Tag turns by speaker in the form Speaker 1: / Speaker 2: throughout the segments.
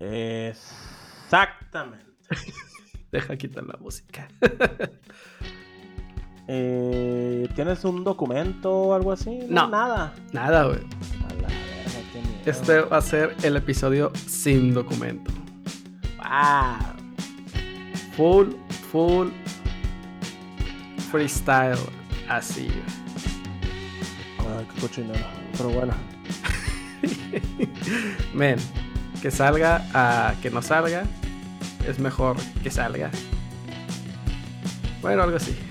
Speaker 1: Exactamente.
Speaker 2: Deja quitar la música.
Speaker 1: Eh, ¿Tienes un documento o algo así?
Speaker 2: No.
Speaker 1: Nada.
Speaker 2: Nada, güey. Este va a ser el episodio sin documento.
Speaker 1: Wow.
Speaker 2: Full, full freestyle. Así.
Speaker 1: Ay, qué cochinero. Pero bueno.
Speaker 2: Men, que salga a que no salga. Es mejor que salga. Bueno, algo así.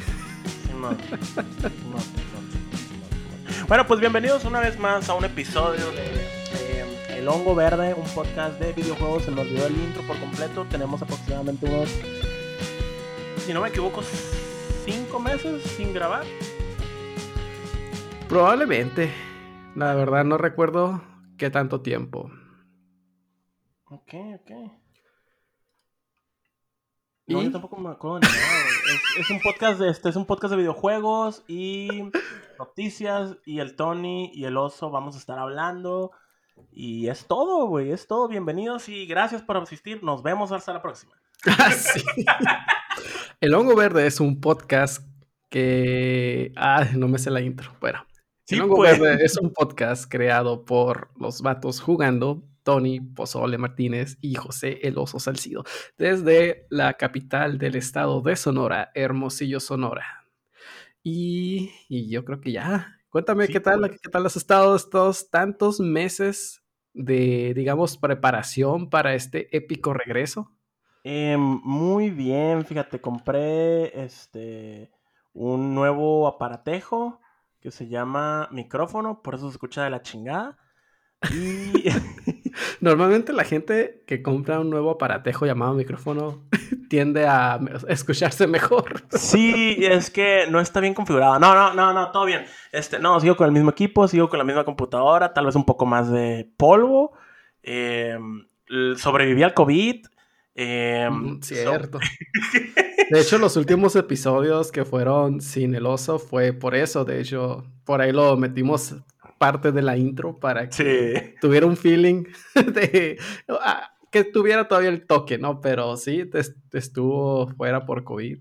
Speaker 1: Bueno, pues bienvenidos una vez más a un episodio de El Hongo Verde, un podcast de videojuegos. Se nos olvidó el intro por completo. Tenemos aproximadamente unos, si no me equivoco, cinco meses sin grabar.
Speaker 2: Probablemente. La verdad no recuerdo qué tanto tiempo.
Speaker 1: Ok, ok.
Speaker 2: ¿Y?
Speaker 1: No, yo tampoco me acuerdo de nada. Es, es un podcast de este, es un podcast de videojuegos y noticias y el Tony y el oso vamos a estar hablando y es todo, güey, es todo. Bienvenidos y gracias por asistir. Nos vemos hasta la próxima.
Speaker 2: Ah, sí. El Hongo Verde es un podcast que... Ah, no me sé la intro. Bueno.
Speaker 1: Sí,
Speaker 2: el Hongo
Speaker 1: pues.
Speaker 2: Verde es un podcast creado por los vatos jugando, Tony Pozole Martínez y José El Oso Salcido, desde la capital del estado de Sonora, Hermosillo, Sonora. Y, y yo creo que ya. Cuéntame
Speaker 1: Sí,
Speaker 2: qué tal,
Speaker 1: pues.
Speaker 2: qué tal has estado estos tantos meses de, digamos, preparación para este épico regreso.
Speaker 1: Eh, muy bien, fíjate, compré este un nuevo aparatejo que se llama micrófono, por eso se escucha de la chingada. Y
Speaker 2: Normalmente la gente que compra un nuevo aparatejo llamado micrófono tiende a escucharse mejor.
Speaker 1: Sí, es que no está bien configurado. No, no, no, no, todo bien. Este, no, sigo con el mismo equipo, sigo con la misma computadora, tal vez un poco más de polvo. Eh, sobreviví al COVID. eh,
Speaker 2: Mm,
Speaker 1: so-
Speaker 2: Cierto. De hecho, los últimos episodios que fueron sin el oso fue por eso. De hecho, por ahí lo metimos parte de la intro para que
Speaker 1: sí.
Speaker 2: tuviera un feeling de ah, que tuviera todavía el toque, ¿no? Pero sí, estuvo fuera por COVID.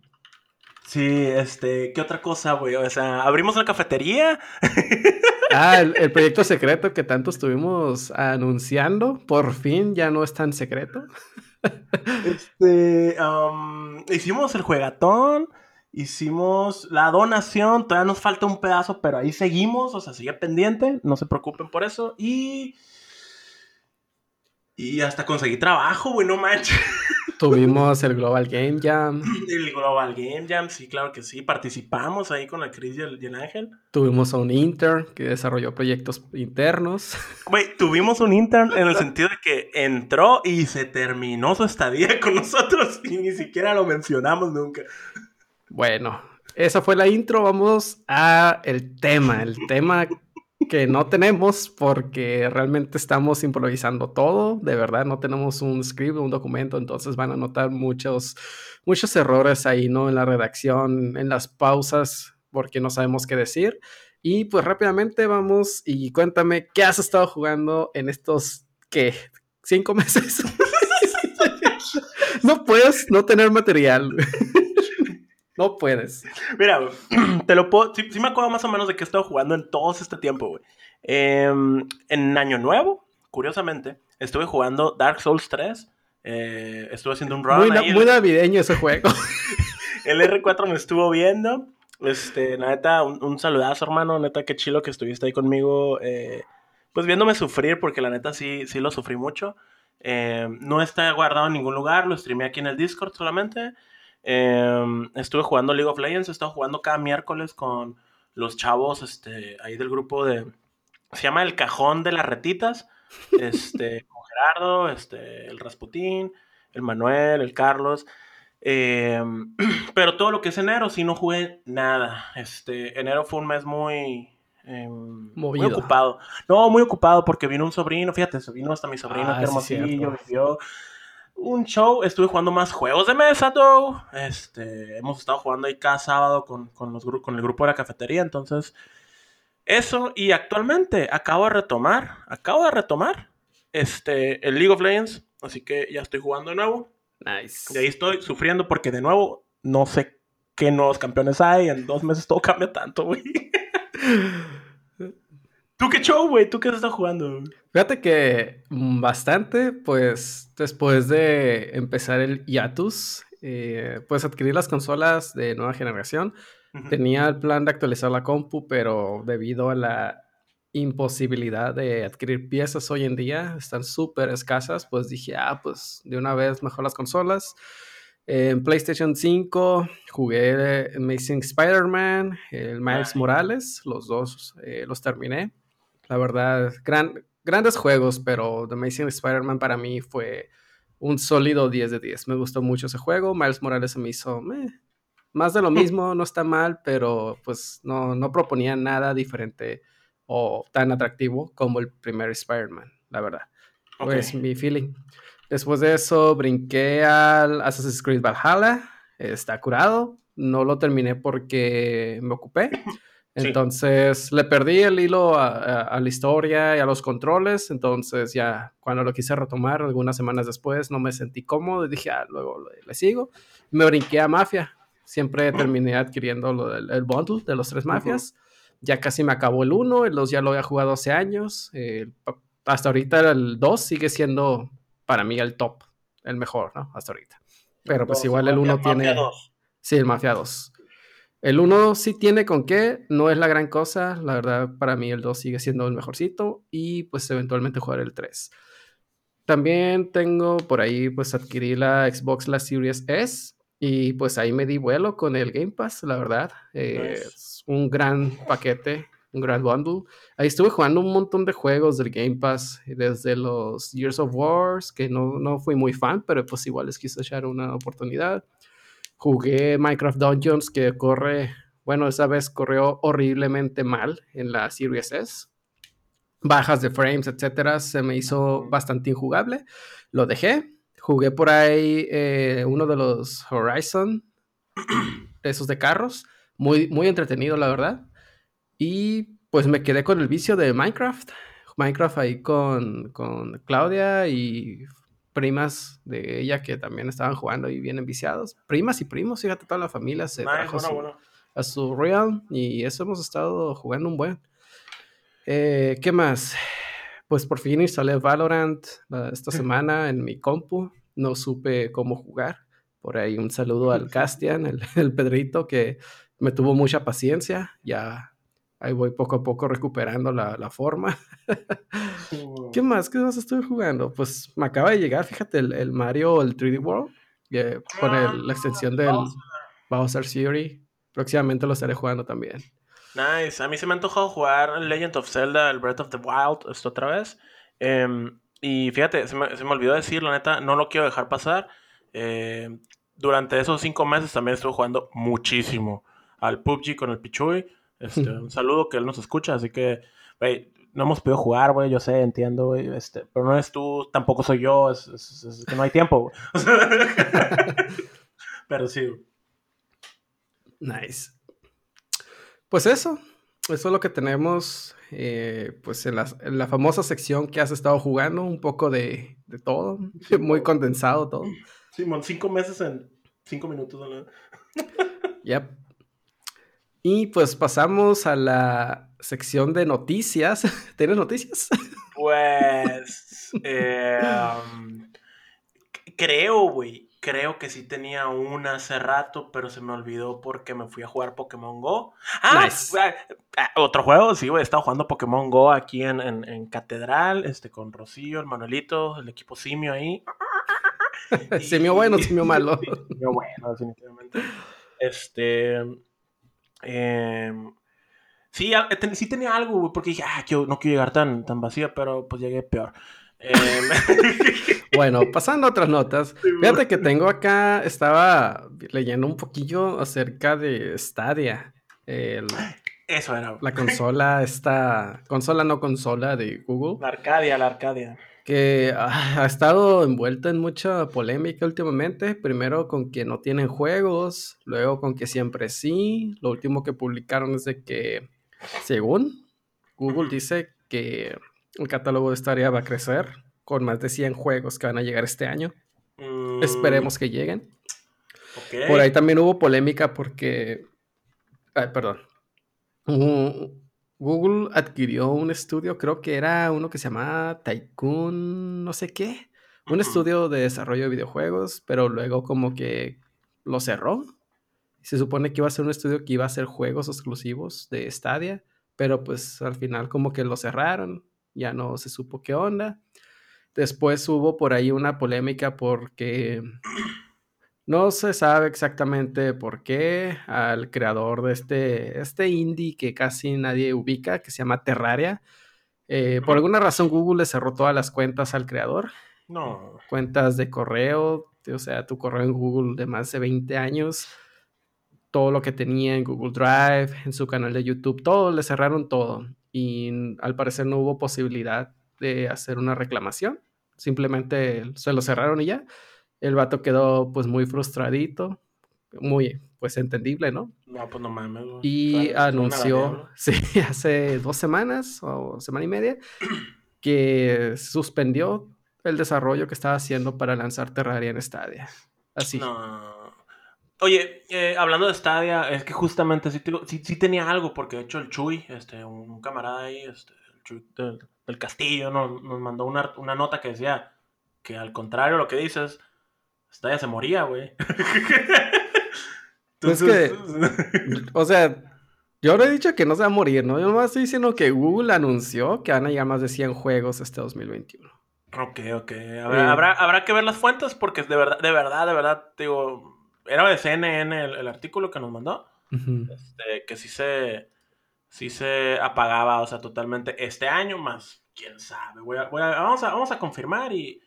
Speaker 1: Sí, este, ¿qué otra cosa, güey? O sea, abrimos una cafetería.
Speaker 2: Ah, el, el proyecto secreto que tanto estuvimos anunciando, por fin ya no es tan secreto.
Speaker 1: Este, um, hicimos el juegatón, hicimos la donación, todavía nos falta un pedazo, pero ahí seguimos, o sea, sigue pendiente, no se preocupen por eso. Y. Y hasta conseguí trabajo, güey, no manches.
Speaker 2: Tuvimos el Global Game Jam,
Speaker 1: El Global Game Jam, sí, claro que sí. Participamos ahí con la Cris y y el Ángel.
Speaker 2: tuvimos a un intern que desarrolló proyectos internos.
Speaker 1: Güey, tuvimos un intern en el sentido de que entró y se terminó su estadía con nosotros y ni siquiera lo mencionamos nunca.
Speaker 2: Bueno, esa fue la intro. Vamos a el tema, el tema que no tenemos porque realmente estamos improvisando todo. De verdad, no tenemos un script, un documento, entonces van a notar muchos, muchos errores ahí, ¿no? En la redacción, en las pausas, porque no sabemos qué decir. Y pues rápidamente vamos y cuéntame qué has estado jugando en estos, ¿qué? ¿Cinco meses? no puedes no tener material. No puedes.
Speaker 1: Mira, güey, te lo puedo. Sí, sí me acuerdo más o menos de que he estado jugando en todo este tiempo, güey. Em, en Año Nuevo, curiosamente, estuve jugando Dark Souls 3. eh, estuve haciendo un run
Speaker 2: Muy,
Speaker 1: ahí.
Speaker 2: muy navideño ese juego.
Speaker 1: El R4 me estuvo viendo. Este, neta, un, un saludazo, hermano. Neta, qué chilo que estuviste ahí conmigo. eh, pues viéndome sufrir, porque la neta sí, sí lo sufrí mucho. Eh, no está guardado en ningún lugar, lo streamé aquí en el Discord solamente. Eh, estuve jugando League of Legends, he estado jugando cada miércoles con los chavos este, ahí del grupo de... Se llama El Cajón de las Retitas. Este, con Gerardo, este, el Rasputín, el Manuel, el Carlos. Eh, pero todo lo que es enero, sí no jugué nada. Este, enero fue un mes muy, eh, muy ocupado. No, muy ocupado porque vino un sobrino, fíjate, vino hasta mi sobrino,
Speaker 2: Ah,
Speaker 1: que
Speaker 2: sí,
Speaker 1: hermosillo,
Speaker 2: cierto.
Speaker 1: vivió un show. Estuve jugando más juegos de mesa, though. Este, hemos estado jugando ahí cada sábado con, con, los, con el grupo de la cafetería, entonces... Eso, y actualmente acabo de retomar, acabo de retomar este, el League of Legends así que ya estoy jugando de nuevo.
Speaker 2: Nice.
Speaker 1: Y ahí estoy sufriendo porque de nuevo no sé qué nuevos campeones hay. En dos meses todo cambia tanto, güey. ¿Tú qué show, güey? ¿Tú qué estás jugando?
Speaker 2: Fíjate que bastante, pues después de empezar el Yatus, eh, pues adquirir las consolas de nueva generación. Tenía el plan de actualizar la compu, pero debido a la imposibilidad de adquirir piezas hoy en día, están súper escasas, pues dije, ah, pues de una vez mejor las consolas. En PlayStation 5 jugué Amazing Spider-Man, el Miles Morales, los dos eh, los terminé. La verdad, gran, grandes juegos, pero The Amazing Spider-Man para mí fue un sólido 10 de 10. Me gustó mucho ese juego. Miles Morales se me hizo más de lo mismo, no está mal, pero pues no, no proponía nada diferente o tan atractivo como el primer Spider-Man, la verdad. Pues mi feeling. Después de eso brinqué al Assassin's Creed Valhalla. Está curado. No lo terminé porque me ocupé. Entonces le perdí el hilo a, la historia y a los controles. Entonces ya cuando lo quise retomar algunas semanas después no me sentí cómodo y dije, ah, luego le, sigo. Me brinqué a Mafia. Siempre terminé adquiriendo lo el bundle de los tres mafias. Ya casi me acabó el 1, el 2 ya lo había jugado hace años. hasta ahorita el 2 sigue siendo para mí el top, el mejor, ¿no? Hasta ahorita. Pero pues igual el 1 tiene... Sí, el Mafia 2. El 1 sí tiene con qué, no es la gran cosa. La verdad, para mí el 2 sigue siendo el mejorcito y pues eventualmente jugar el 3. También tengo por ahí, pues adquirí la Xbox, la Series S y pues ahí me di vuelo con el Game Pass, la verdad. Es un gran paquete un gran bundle. Ahí estuve jugando un montón de juegos del Game Pass, desde los Years of Wars, que no, no fui muy fan, pero pues igual les quise echar una oportunidad. Jugué Minecraft Dungeons, que corre, bueno, esa vez corrió horriblemente mal en la Series S. Bajas de frames, etcétera, se me hizo bastante injugable. Lo dejé. Jugué por ahí eh, uno de los Horizon, esos de carros. Muy, muy entretenido, la verdad. Y pues me quedé con el vicio de Minecraft. Minecraft ahí con, con Claudia y primas de ella que también estaban jugando y vienen viciados. Primas y primos, fíjate, toda la familia se trajo a su Real y eso hemos estado jugando un buen. Eh, ¿Qué más? Pues por fin instalé Valorant esta semana en mi compu. No supe cómo jugar. Por ahí un saludo al Castian, el, el Pedrito, que me tuvo mucha paciencia. Ya ahí voy poco a poco recuperando la, forma. ¿Qué más? ¿Qué más estoy jugando? Pues me acaba de llegar, fíjate, el, Mario, el 3D World, con ah, la extensión del Bowser Fury. Próximamente lo estaré jugando también.
Speaker 1: Nice. A mí se me ha antojado jugar Legend of Zelda, el Breath of the Wild, esto otra vez. Em, y fíjate, se me, se me, olvidó decir, la neta, no lo quiero dejar pasar. Em, durante esos cinco meses también estuve jugando muchísimo al PUBG con el Pichuy. Este, un saludo que él nos escucha, así que, güey, no hemos podido jugar, güey, yo sé, entiendo, güey, este, pero no es tú, tampoco soy yo, es, que no hay tiempo, pero sí.
Speaker 2: Nice. Pues eso, eso es lo que tenemos, eh, pues en la, famosa sección que has estado jugando, un poco de, de todo, muy condensado todo.
Speaker 1: Simón, cinco meses en cinco minutos. ¿no?
Speaker 2: yep. Y pues pasamos a la sección de noticias. ¿Tienes noticias?
Speaker 1: Pues eh, um, creo, güey. Creo que sí tenía una hace rato, pero se me olvidó porque me fui a jugar Pokémon Go. Ah, ah, otro juego, sí, güey. He estado jugando Pokémon Go aquí en, Catedral, este, con Rocío, el Manuelito, el equipo simio ahí.
Speaker 2: simio bueno, simio malo.
Speaker 1: simio bueno, definitivamente. Este. Em, sí, sí tenía algo, porque dije, ah, no quiero llegar tan, tan vacía, pero pues llegué peor. Em,
Speaker 2: bueno, pasando a otras notas. Fíjate que tengo acá, estaba leyendo un poquillo acerca de Stadia.
Speaker 1: Eso era.
Speaker 2: La consola, esta consola no consola de Google.
Speaker 1: La Arcadia, la Arcadia
Speaker 2: que ha estado envuelta en mucha polémica últimamente. Primero con que no tienen juegos, luego con que siempre sí. Lo último que publicaron es de que, según Google dice que el catálogo de esta área va a crecer con más de 100 juegos que van a llegar este año.
Speaker 1: Mm,
Speaker 2: Esperemos que lleguen. Por ahí también hubo polémica porque. Ay, perdón. Uh, Google adquirió un estudio, creo que era uno que se llamaba Tycoon, no sé qué. Un estudio de desarrollo de videojuegos, pero luego como que lo cerró. Se supone que iba a ser un estudio que iba a hacer juegos exclusivos de Stadia, pero pues al final como que lo cerraron, ya no se supo qué onda. Después hubo por ahí una polémica porque no se sabe exactamente por qué al creador de este, este indie que casi nadie ubica, que se llama Terraria, eh, por alguna razón Google le cerró todas las cuentas al creador,
Speaker 1: No.
Speaker 2: cuentas de correo, o sea, tu correo en Google de más de 20 años, todo lo que tenía en Google Drive, en su canal de YouTube, todo, le cerraron todo. Y al parecer no hubo posibilidad de hacer una reclamación. Simplemente se lo cerraron y ya. El vato quedó pues muy frustradito, muy pues entendible, ¿no?
Speaker 1: No, pues no mames, güey.
Speaker 2: Y anunció, sí, hace dos semanas o semana y media, que suspendió el desarrollo que estaba haciendo para lanzar Terraria en Stadia. Así.
Speaker 1: No. Oye, eh, hablando de Stadia, es que justamente sí, te- sí- sí tenía algo, porque de hecho el Chuy, este, un, camarada ahí, este, el Chuy del, del Castillo, ¿no? nos mandó una, una nota que decía que al contrario de lo que dices, Stadia se moría, güey.
Speaker 2: Pues
Speaker 1: Entonces,
Speaker 2: O sea, yo no he dicho que no se va a morir, ¿no? Yo nomás estoy diciendo que Google anunció que van a llegar más de 100 juegos este 2021.
Speaker 1: Ok, ok. Habrá, habrá, habrá que ver las fuentes porque de verdad, de verdad, de verdad, digo, era de CNN el, el artículo que nos mandó. Este, que sí se, sí se apagaba, o sea, totalmente este año, más quién sabe. Voy a- voy a- vamos, a, vamos a confirmar y,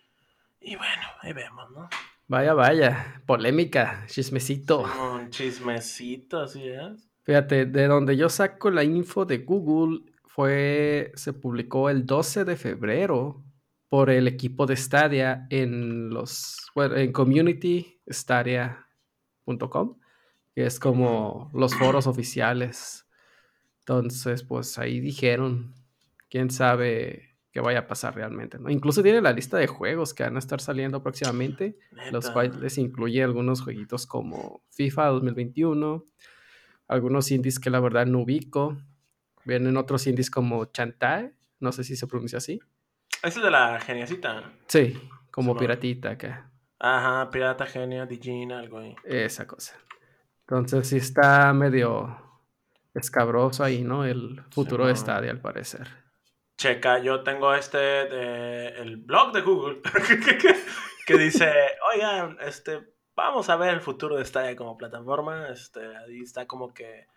Speaker 1: y bueno, ahí vemos, ¿no?
Speaker 2: Vaya, vaya. Polémica, chismecito.
Speaker 1: Un chismecito, así es.
Speaker 2: Fíjate, de donde yo saco la info de Google fue, se publicó el 12 de febrero por el equipo de Stadia en los, bueno, en communitystadia.com, que es como los foros oficiales. Entonces, pues ahí dijeron, quién sabe qué vaya a pasar realmente, ¿no? Incluso tiene la lista de juegos que van a estar saliendo próximamente, los cuales incluye algunos jueguitos como FIFA 2021, algunos indies que la verdad no ubico. Vienen otros indies como Chantae, no sé si se pronuncia así.
Speaker 1: Es el de la geniacita.
Speaker 2: Sí, como piratita acá,
Speaker 1: Ajá, Pirata Genia, Digina, algo ahí.
Speaker 2: esa cosa. Entonces sí está medio escabroso ahí, ¿no? El futuro de
Speaker 1: Simón.
Speaker 2: Stadia al parecer.
Speaker 1: Checa, yo tengo este, de, el blog de Google, que dice, oigan, este, vamos a ver el futuro de Stadia como plataforma, este, ahí está como que,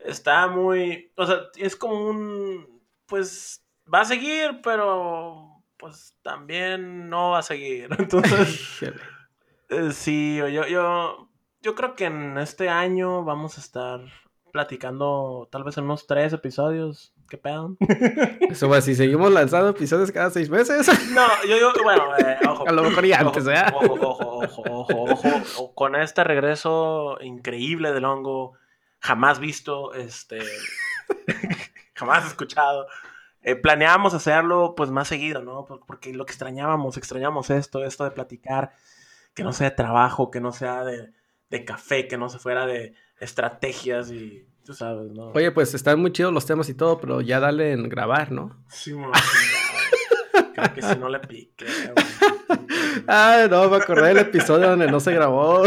Speaker 1: está muy, o sea, es como un, pues, va a seguir, pero, pues, también no va a seguir, entonces, eh, sí, yo, yo, yo creo que en este año vamos a estar platicando, tal vez en unos tres episodios, ¿qué pedo?
Speaker 2: Eso va, si seguimos lanzando episodios cada seis meses,
Speaker 1: No, yo digo, bueno, eh, ojo.
Speaker 2: a lo mejor y antes,
Speaker 1: ojo,
Speaker 2: ¿verdad?
Speaker 1: Ojo, ojo, ojo, ojo, ojo, ojo. Con este regreso increíble del hongo, jamás visto, este, jamás escuchado. eh, planeábamos hacerlo pues más seguido, ¿no? Por- Porque lo que extrañábamos, extrañamos esto, esto de platicar, que no sea de trabajo, que no sea de, de café, que no se fuera de estrategias y tú sabes, ¿no?
Speaker 2: Oye, pues están muy chidos los temas y todo, pero ya dale en grabar, ¿no?
Speaker 1: Sí, chingado. Creo que si no le piqué, güey.
Speaker 2: Ah, no, me acordé del episodio donde no se grabó.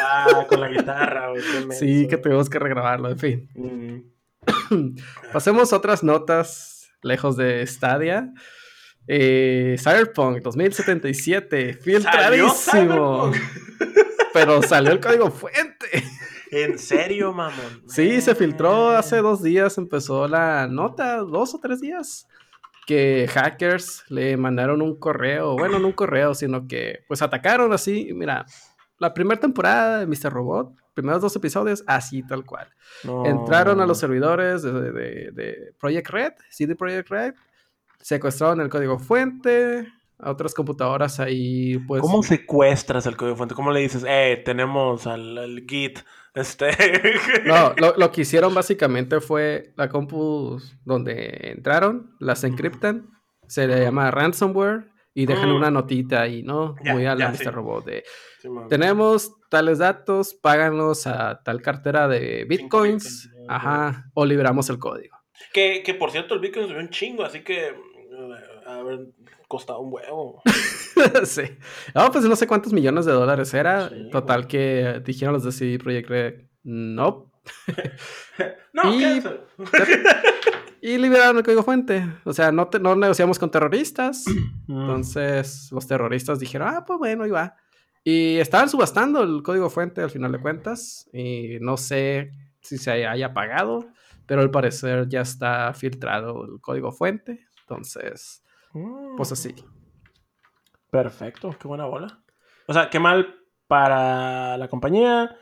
Speaker 1: Ah, con la guitarra, güey.
Speaker 2: Sí, que tuvimos que regrabarlo, en fin.
Speaker 1: Mm.
Speaker 2: Pasemos a otras notas lejos de Stadia. Eh, Cyberpunk 2077, filtradísimo.
Speaker 1: Cyberpunk?
Speaker 2: Pero salió el código fuente.
Speaker 1: ¿En serio, mamón?
Speaker 2: Sí, se filtró hace dos días, empezó la nota, dos o tres días, que hackers le mandaron un correo, bueno, no un correo, sino que pues atacaron así, mira, la primera temporada de Mr. Robot, primeros dos episodios, así tal cual.
Speaker 1: No.
Speaker 2: Entraron a los servidores de, de- de Project Red, CD Project Red, secuestraron el código fuente, a otras computadoras ahí, pues...
Speaker 1: ¿Cómo secuestras el código fuente? ¿Cómo le dices, eh, tenemos al, al Git, este...
Speaker 2: No, lo, lo que hicieron básicamente fue la compu donde entraron, las encriptan, se le llama ransomware y dejan
Speaker 1: Mm.
Speaker 2: una notita ahí, ¿no? Muy a la
Speaker 1: sí.
Speaker 2: Robot de tenemos tales datos, páganos a tal cartera de bitcoins,
Speaker 1: bitcoins,
Speaker 2: ajá, o liberamos el código.
Speaker 1: Que, que por cierto, el Bitcoin subió un chingo, así que. eh, A ver, costaba un huevo.
Speaker 2: sí. No, pues no sé cuántos millones de dólares era.
Speaker 1: Sí,
Speaker 2: Total
Speaker 1: güey.
Speaker 2: que dijeron los de CD Projekt Red, no.
Speaker 1: No,
Speaker 2: Y-. Y liberaron el código fuente. O sea, no, te- no negociamos con terroristas.
Speaker 1: Mm.
Speaker 2: Entonces los terroristas dijeron, ah, pues bueno, ahí va. Y estaban subastando el código fuente al final de cuentas. Y no sé si se haya pagado, pero al parecer ya está filtrado el código fuente. Entonces,
Speaker 1: Mm.
Speaker 2: pues así.
Speaker 1: Perfecto, qué buena bola. O sea, qué mal para la compañía,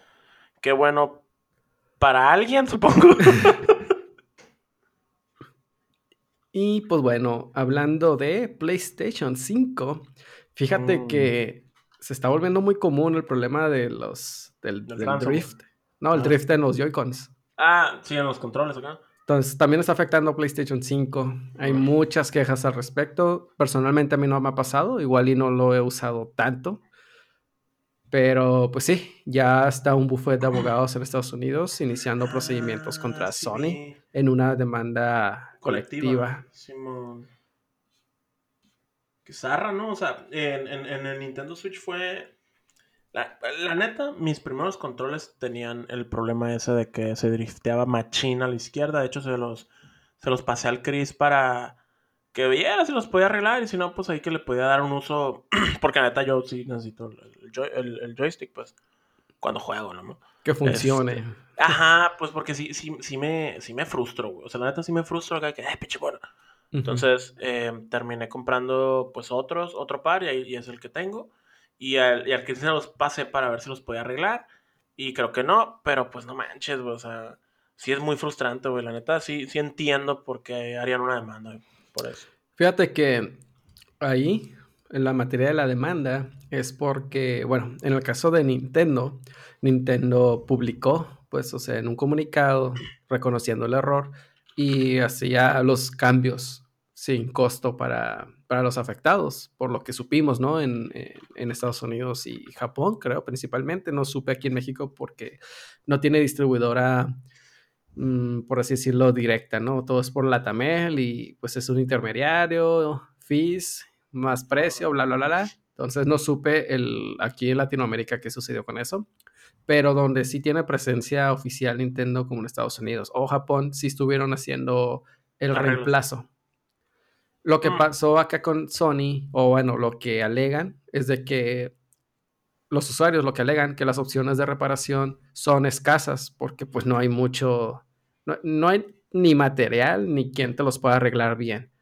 Speaker 1: qué bueno para alguien, supongo.
Speaker 2: Y pues bueno, hablando de PlayStation 5, fíjate
Speaker 1: Mm.
Speaker 2: que se está volviendo muy común el problema de los del, drift. No, el
Speaker 1: Ah.
Speaker 2: drift en los Joy-Cons.
Speaker 1: ah, sí, en los controles acá.
Speaker 2: Entonces, también está afectando a PlayStation 5. Hay muchas quejas al respecto. Personalmente a mí no me ha pasado, igual y no lo he usado tanto. Pero pues sí, ya está un buffet de abogados en Estados Unidos iniciando procedimientos contra
Speaker 1: Ah, sí
Speaker 2: Sony en una demanda colectiva.
Speaker 1: Simón. Qué zarra, ¿no? O sea, en, en- en el Nintendo Switch fue. La, la neta, mis primeros controles tenían el problema ese de que se drifteaba machina a la izquierda. De hecho, se los, se los pasé al Chris para que viera si los podía arreglar. Y si no, pues ahí que le podía dar un uso. Porque la neta, yo sí necesito el, el joy- el- el joystick, pues, cuando juego, ¿no?
Speaker 2: Que funcione.
Speaker 1: Ajá, pues porque sí, sí, sí, me, sí me frustro, güey. O sea, la neta sí me frustro acá que, pinche bueno. Entonces, eh, terminé comprando, pues, otros, otro par y, ahí- y es el que tengo. Y al, y al que se los pasé para ver si los podía arreglar. Y creo que no, pero pues no manches, güey. O sea, sí es muy frustrante, güey. La neta, sí, sí entiendo por qué harían una demanda, por eso.
Speaker 2: Fíjate que ahí, en la materia de la demanda, es porque, bueno, en el caso de Nintendo, Nintendo publicó, pues, o sea, en un comunicado reconociendo el error y hacía los cambios sin costo para, para los afectados, por lo que supimos, ¿no? En, en- en Estados Unidos y Japón, creo, principalmente. No supe aquí en México porque no tiene distribuidora mm, por así decirlo, directa, ¿no? Todo es por la Tamel y pues es un intermediario, fees, más precio, bla, bla, bla, bla. Entonces no supe el, aquí en Latinoamérica qué sucedió con eso. Pero donde sí tiene presencia oficial Nintendo como en Estados Unidos o Japón, sí estuvieron haciendo el
Speaker 1: Arreglos.
Speaker 2: reemplazo. Lo que
Speaker 1: Mm.
Speaker 2: pasó acá con Sony, o bueno, lo que alegan, es de que los usuarios lo que alegan que las opciones de reparación son escasas porque pues no hay mucho, no, no hay ni material ni quien te los pueda arreglar bien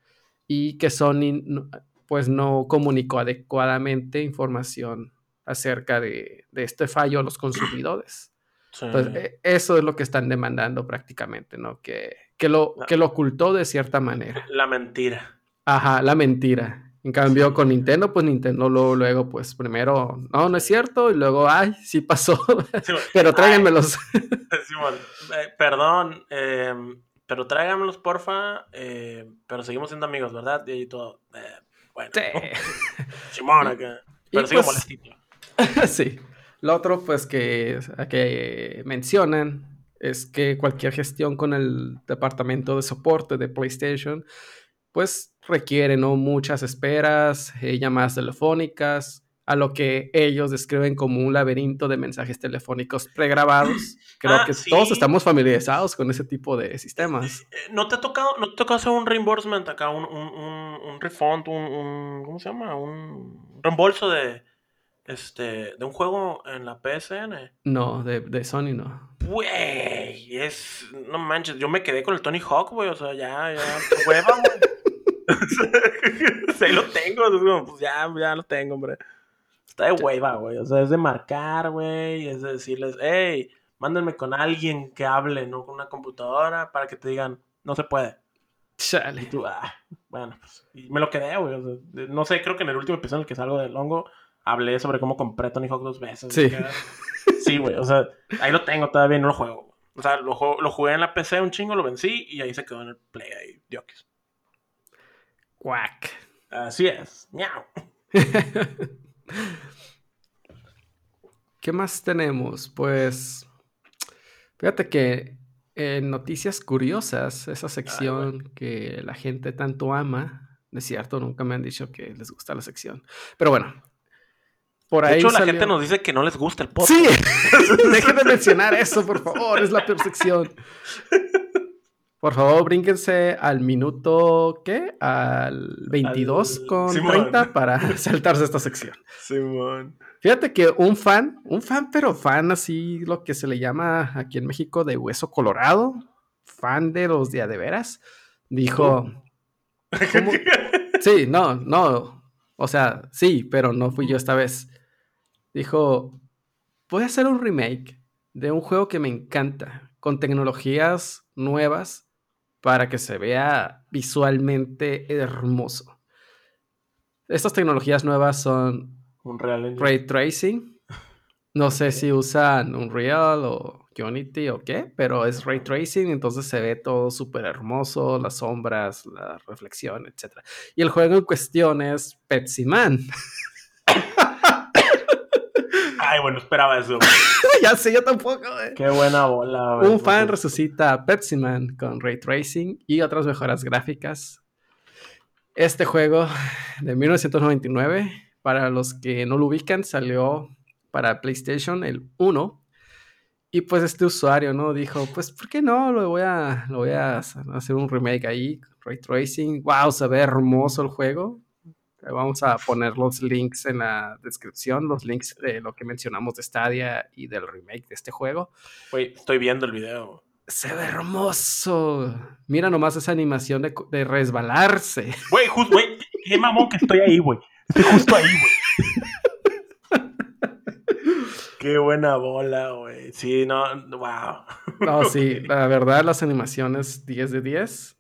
Speaker 2: y que Sony no- pues no comunicó adecuadamente información acerca de, de este fallo a los consumidores.
Speaker 1: Sí.
Speaker 2: Entonces, e- eso es lo que están demandando prácticamente, ¿no? Que, que, lo, que lo ocultó de cierta manera.
Speaker 1: La mentira.
Speaker 2: Ajá, la mentira. En cambio, con Nintendo, pues Nintendo luego, luego, pues primero, no, no es cierto, y luego, ay, sí pasó,
Speaker 1: Sí,
Speaker 2: pero tráiganmelos.
Speaker 1: Simón, eh, perdón, eh, pero tráigamelos, porfa. eh, pero seguimos siendo amigos, ¿verdad? Y ahí todo. eh, bueno,
Speaker 2: Sí.
Speaker 1: Simón, acá. Pero sigo
Speaker 2: pues- sí. Lo otro, pues, que, que mencionan es que cualquier gestión con el departamento de soporte de PlayStation, pues requiere, ¿no? Muchas esperas, eh, llamadas telefónicas, a lo que ellos describen como un laberinto de mensajes telefónicos pregrabados. Creo
Speaker 1: Ah,
Speaker 2: que
Speaker 1: sí.
Speaker 2: todos estamos familiarizados con ese tipo de sistemas.
Speaker 1: Eh, ¿No te ha tocado, no te tocó hacer un reimbursement acá, un, un, un, un refund, un, un- ¿cómo se llama? Un reembolso de, este, de un juego en la PSN?
Speaker 2: No, de, de Sony no.
Speaker 1: Güey, es, no manches, yo me quedé con el Tony Hawk, güey, o sea, ya, ya, hueva, güey. Sí, lo tengo, es como, pues ya, ya lo tengo, hombre. Está de hueva, güey, o sea, es de marcar, güey, es de decirles, hey, mándenme con alguien que hable, no con una computadora, para que te digan, no se puede. Y
Speaker 2: Chale.
Speaker 1: tú, ah, bueno, pues, y me lo quedé, güey, o sea, no sé, creo que en el último episodio en el que salgo del hongo, hablé sobre cómo compré Tony Hawk dos veces.
Speaker 2: Sí.
Speaker 1: Sí, güey, o sea, ahí lo tengo todavía no lo juego. O sea, lo, lo jugué en la PC un chingo, lo vencí y ahí se quedó en el Play ahí, diokis.
Speaker 2: Quack.
Speaker 1: Así es. Miau.
Speaker 2: ¿Qué más tenemos? Pues fíjate que en Noticias Curiosas, esa sección que la gente tanto ama, de cierto, nunca me han dicho que les gusta la sección. Pero bueno,
Speaker 1: por ahí. De hecho, la gente nos dice que no les gusta el podcast.
Speaker 2: Sí, dejen de mencionar eso, por favor, es la peor sección. Por favor, brínquense al minuto, ¿qué? Al 22 con 30 para saltarse esta sección.
Speaker 1: Simón.
Speaker 2: Fíjate que un fan, un fan, pero fan así, lo que se le llama aquí en México de hueso colorado, fan de los de veras, dijo... Sí, no, no. O sea, sí, pero no fui yo esta vez. Dijo, voy a hacer un remake de un juego que me encanta, con tecnologías nuevas para que se vea visualmente hermoso. Estas tecnologías nuevas son
Speaker 1: un
Speaker 2: ray tracing. No sé si usan Unreal o Unity o qué, pero es ray tracing, entonces se ve todo súper hermoso, las sombras, la reflexión, etc. Y el juego en cuestión es Pepsi Man.
Speaker 1: Ay, bueno, esperaba eso.
Speaker 2: ya sé, yo tampoco.
Speaker 1: Qué buena bola.
Speaker 2: Un fan resucita a Pepsi Man con ray tracing y otras mejoras gráficas. Este juego de 1999, para los que no lo ubican, salió para PlayStation el 1. Y pues este usuario, ¿no? Dijo, pues, ¿por qué no? Lo voy a, lo voy a hacer un remake ahí, ray tracing. Wow, se ve hermoso el juego. Vamos a poner los links en la descripción, los links de lo que mencionamos de Stadia y del remake de este juego.
Speaker 1: Güey, estoy viendo el video.
Speaker 2: Se ve hermoso. Mira nomás esa animación de, resbalarse.
Speaker 1: Güey, justo, güey, qué mamón que estoy ahí, güey. Estoy justo ahí, güey. Qué buena bola, güey. Sí, no, wow.
Speaker 2: No, sí, la verdad, las animaciones 10 de 10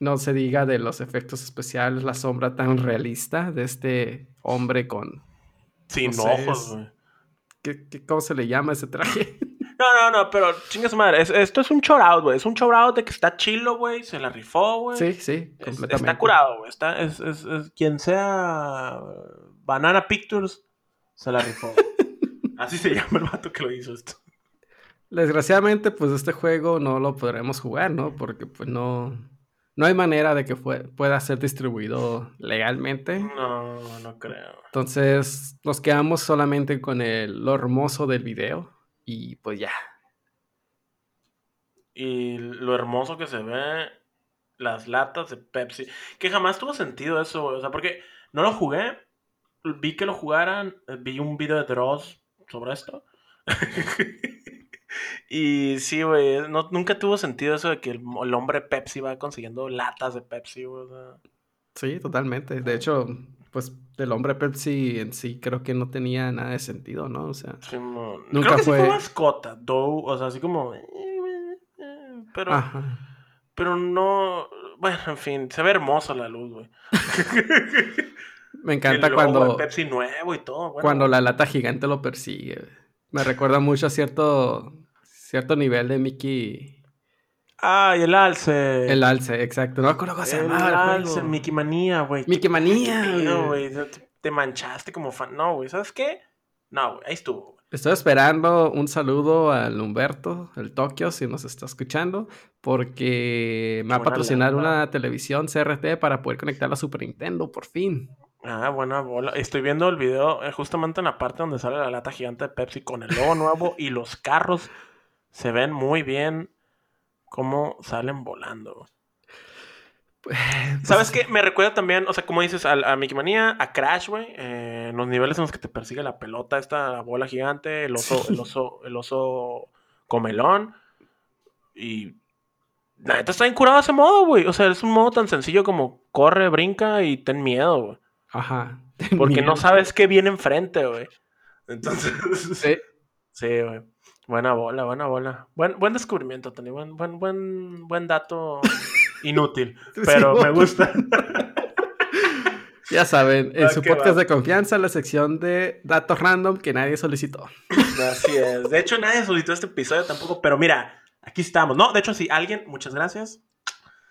Speaker 2: no se diga de los efectos especiales, la sombra tan realista de este hombre con...
Speaker 1: Sin ojos, güey.
Speaker 2: ¿Qué, cómo se le llama ese traje?
Speaker 1: No, no, no, pero chingas madre. esto es un chorado, güey. Es un chorado de que está chilo, güey. Se la rifó, güey.
Speaker 2: Sí, sí,
Speaker 1: completamente. está curado, güey. Está, es, es, quien sea Banana Pictures, se la rifó. Así se llama el vato que lo hizo esto.
Speaker 2: Desgraciadamente, pues este juego no lo podremos jugar, ¿no? Porque pues no no hay manera de que pueda ser distribuido legalmente.
Speaker 1: No, no creo.
Speaker 2: Entonces nos quedamos solamente con el, lo hermoso del video y pues ya.
Speaker 1: Y lo hermoso que se ve las latas de Pepsi. Que jamás tuvo sentido eso, O sea, porque no lo jugué. Vi que lo jugaran. Vi un video de Dross sobre esto. Y sí, güey, nunca tuvo sentido eso de que el, hombre Pepsi va consiguiendo latas de Pepsi, güey.
Speaker 2: Sí, totalmente. De hecho, pues el hombre Pepsi en sí creo que no tenía nada de sentido, ¿no? O sea,
Speaker 1: nunca creo fue... mascota, Dough, o sea, así como... Pero... Pero no... Bueno, en fin, se ve hermosa la luz, güey.
Speaker 2: Me encanta cuando...
Speaker 1: Pepsi nuevo y todo.
Speaker 2: cuando la lata gigante lo persigue. Me recuerda mucho a cierto, cierto nivel de Mickey.
Speaker 1: Ah, y el alce.
Speaker 2: El alce, exacto. No me acuerdo cómo se llamaba.
Speaker 1: El alce, Mickey Manía, güey.
Speaker 2: Mickey Manía.
Speaker 1: No, güey. Te manchaste como fan. No, güey. ¿Sabes qué? No, güey. Ahí estuvo.
Speaker 2: Estoy esperando un saludo al Humberto, el Tokio, si nos está escuchando, porque me va a patrocinar una televisión CRT para poder conectar la Super Nintendo, por fin.
Speaker 1: Ah, buena bola. Estoy viendo el video eh, justamente en la parte donde sale la lata gigante de Pepsi con el logo nuevo y los carros se ven muy bien cómo salen volando. Pues, ¿Sabes qué? Me recuerda también, o sea, como dices, a, a Mickey Manía, a Crash, güey. Eh, en los niveles en los que te persigue la pelota, esta bola gigante, el oso, el oso, el oso comelón. Y la neta está incurado ese modo, güey. O sea, es un modo tan sencillo como corre, brinca y ten miedo, güey.
Speaker 2: Ajá.
Speaker 1: Porque no sabes qué viene enfrente, güey. Entonces. Sí. Sí, güey. Buena bola, buena bola. Buen, buen descubrimiento, Tony. Buen, buen, buen, buen dato inútil. Pero me gusta.
Speaker 2: Ya saben, en su podcast de confianza, la sección de datos random que nadie solicitó.
Speaker 1: Así es. De hecho, nadie solicitó este episodio tampoco, pero mira, aquí estamos. No, de hecho, sí, alguien, muchas gracias.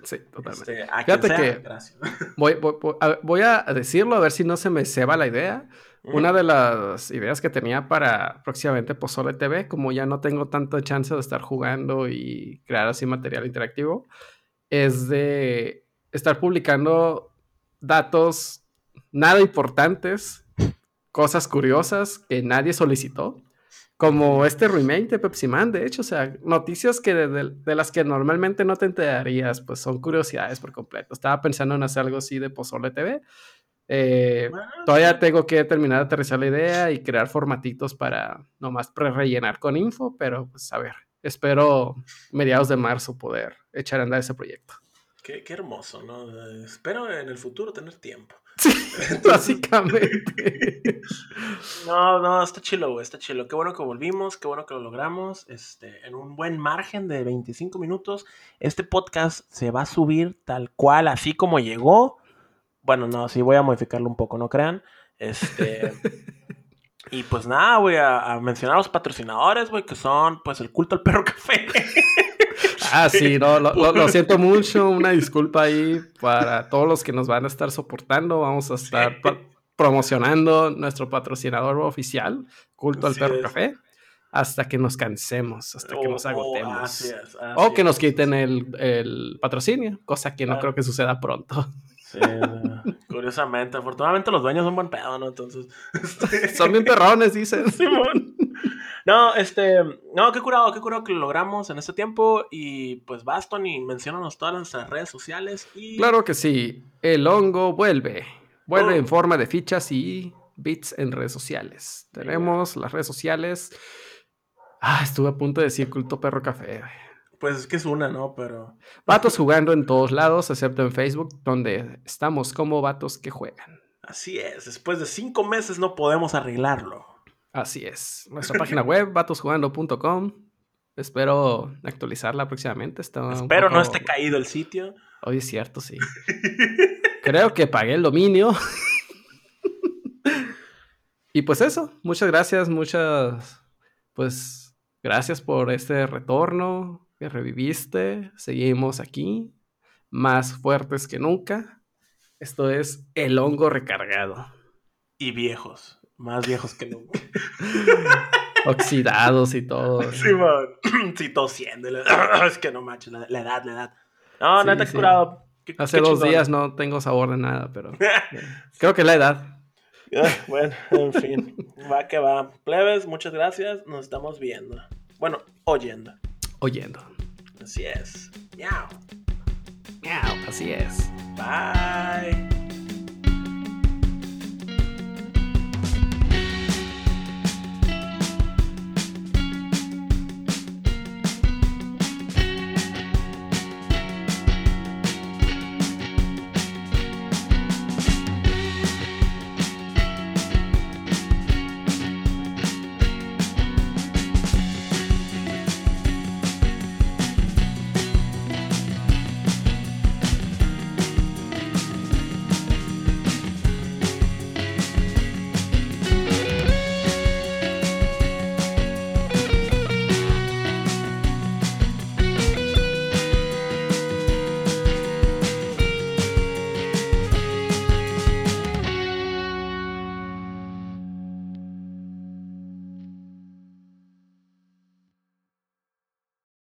Speaker 2: Sí, totalmente.
Speaker 1: Este, a
Speaker 2: Fíjate
Speaker 1: sea,
Speaker 2: que-. Voy, voy- voy- a, decirlo a ver si no se me ceba la idea. Una de las ideas que tenía para próximamente Pozole TV, como ya no tengo tanto chance de estar jugando y crear así material interactivo, es de estar publicando datos nada importantes, cosas curiosas que nadie solicitó, como este remake de Pepsi Man, de hecho, o sea, noticias que de, de- de las que normalmente no te enterarías, pues son curiosidades por completo. Estaba pensando en hacer algo así de Pozole TV. Eh,
Speaker 1: Bueno,
Speaker 2: Todavía tengo que terminar de aterrizar la idea y crear formatitos para nomás pre-rellenar con info, pero pues a ver, espero mediados de marzo poder echar a andar ese proyecto.
Speaker 1: Qué, qué hermoso, ¿no? Espero en el futuro tener tiempo.
Speaker 2: Básicamente.
Speaker 1: No, no, está chilo, güey, está chilo. Qué bueno que volvimos, qué bueno que lo logramos. Este, en un buen margen de 25 minutos. Este podcast se va a subir tal cual, así como llegó. Bueno, no, sí voy a modificarlo un poco, no crean. Este. y pues nada, voy a, a mencionar a los patrocinadores, güey, que son, pues, el culto al perro café.
Speaker 2: Ah, sí, no, lo, lo- lo siento mucho. Una disculpa ahí para todos los que nos van a estar soportando. Vamos a estar pro- promocionando nuestro patrocinador oficial, Culto al Perro
Speaker 1: es.
Speaker 2: Café, hasta que nos cansemos, hasta que nos
Speaker 1: o-
Speaker 2: agotemos.
Speaker 1: Oh, así es, así
Speaker 2: O que nos quiten el, el patrocinio, cosa que no creo que suceda pronto.
Speaker 1: Sí, curiosamente, afortunadamente los dueños son buen pedo, ¿no? Entonces, este,
Speaker 2: Son bien perrones, dicen.
Speaker 1: Simón. No, este, no, qué curado, qué curado que lo logramos en este tiempo y pues vas, Tony, menciónanos todas nuestras redes sociales y...
Speaker 2: Claro que sí, el hongo vuelve. Vuelve
Speaker 1: Oh.
Speaker 2: en forma de fichas y bits en redes sociales. Tenemos las redes sociales. Ah, estuve a punto de decir culto perro café.
Speaker 1: Pues es que es una, ¿no? Pero...
Speaker 2: Vatos jugando en todos lados, excepto en Facebook, donde estamos como vatos que juegan.
Speaker 1: Así es, después de cinco meses no podemos arreglarlo.
Speaker 2: Así es. Nuestra página web, vatosjugando.com. Espero actualizarla próximamente. Está
Speaker 1: Espero no esté caído el sitio.
Speaker 2: Hoy es cierto, sí. Creo que pagué el dominio. y pues eso, muchas gracias, muchas, pues gracias por este retorno que reviviste. Seguimos aquí, más fuertes que nunca. Esto es el hongo recargado.
Speaker 1: Y viejos, más viejos que nunca.
Speaker 2: Oxidados y todo.
Speaker 1: Sí, tosiendo. y la- Es que no manches, la, la edad, la edad. No,
Speaker 2: Sí,
Speaker 1: neta, qué
Speaker 2: sí.
Speaker 1: curado. Qué-
Speaker 2: Hace
Speaker 1: qué
Speaker 2: dos
Speaker 1: chingón.
Speaker 2: días no tengo sabor de nada, pero creo que la edad.
Speaker 1: Ah, Bueno, en fin. Va que va. Plebes, muchas gracias. Nos estamos viendo. Bueno, oyendo.
Speaker 2: Oyendo.
Speaker 1: Así es. Miau.
Speaker 2: Miau, Así es.
Speaker 1: Bye.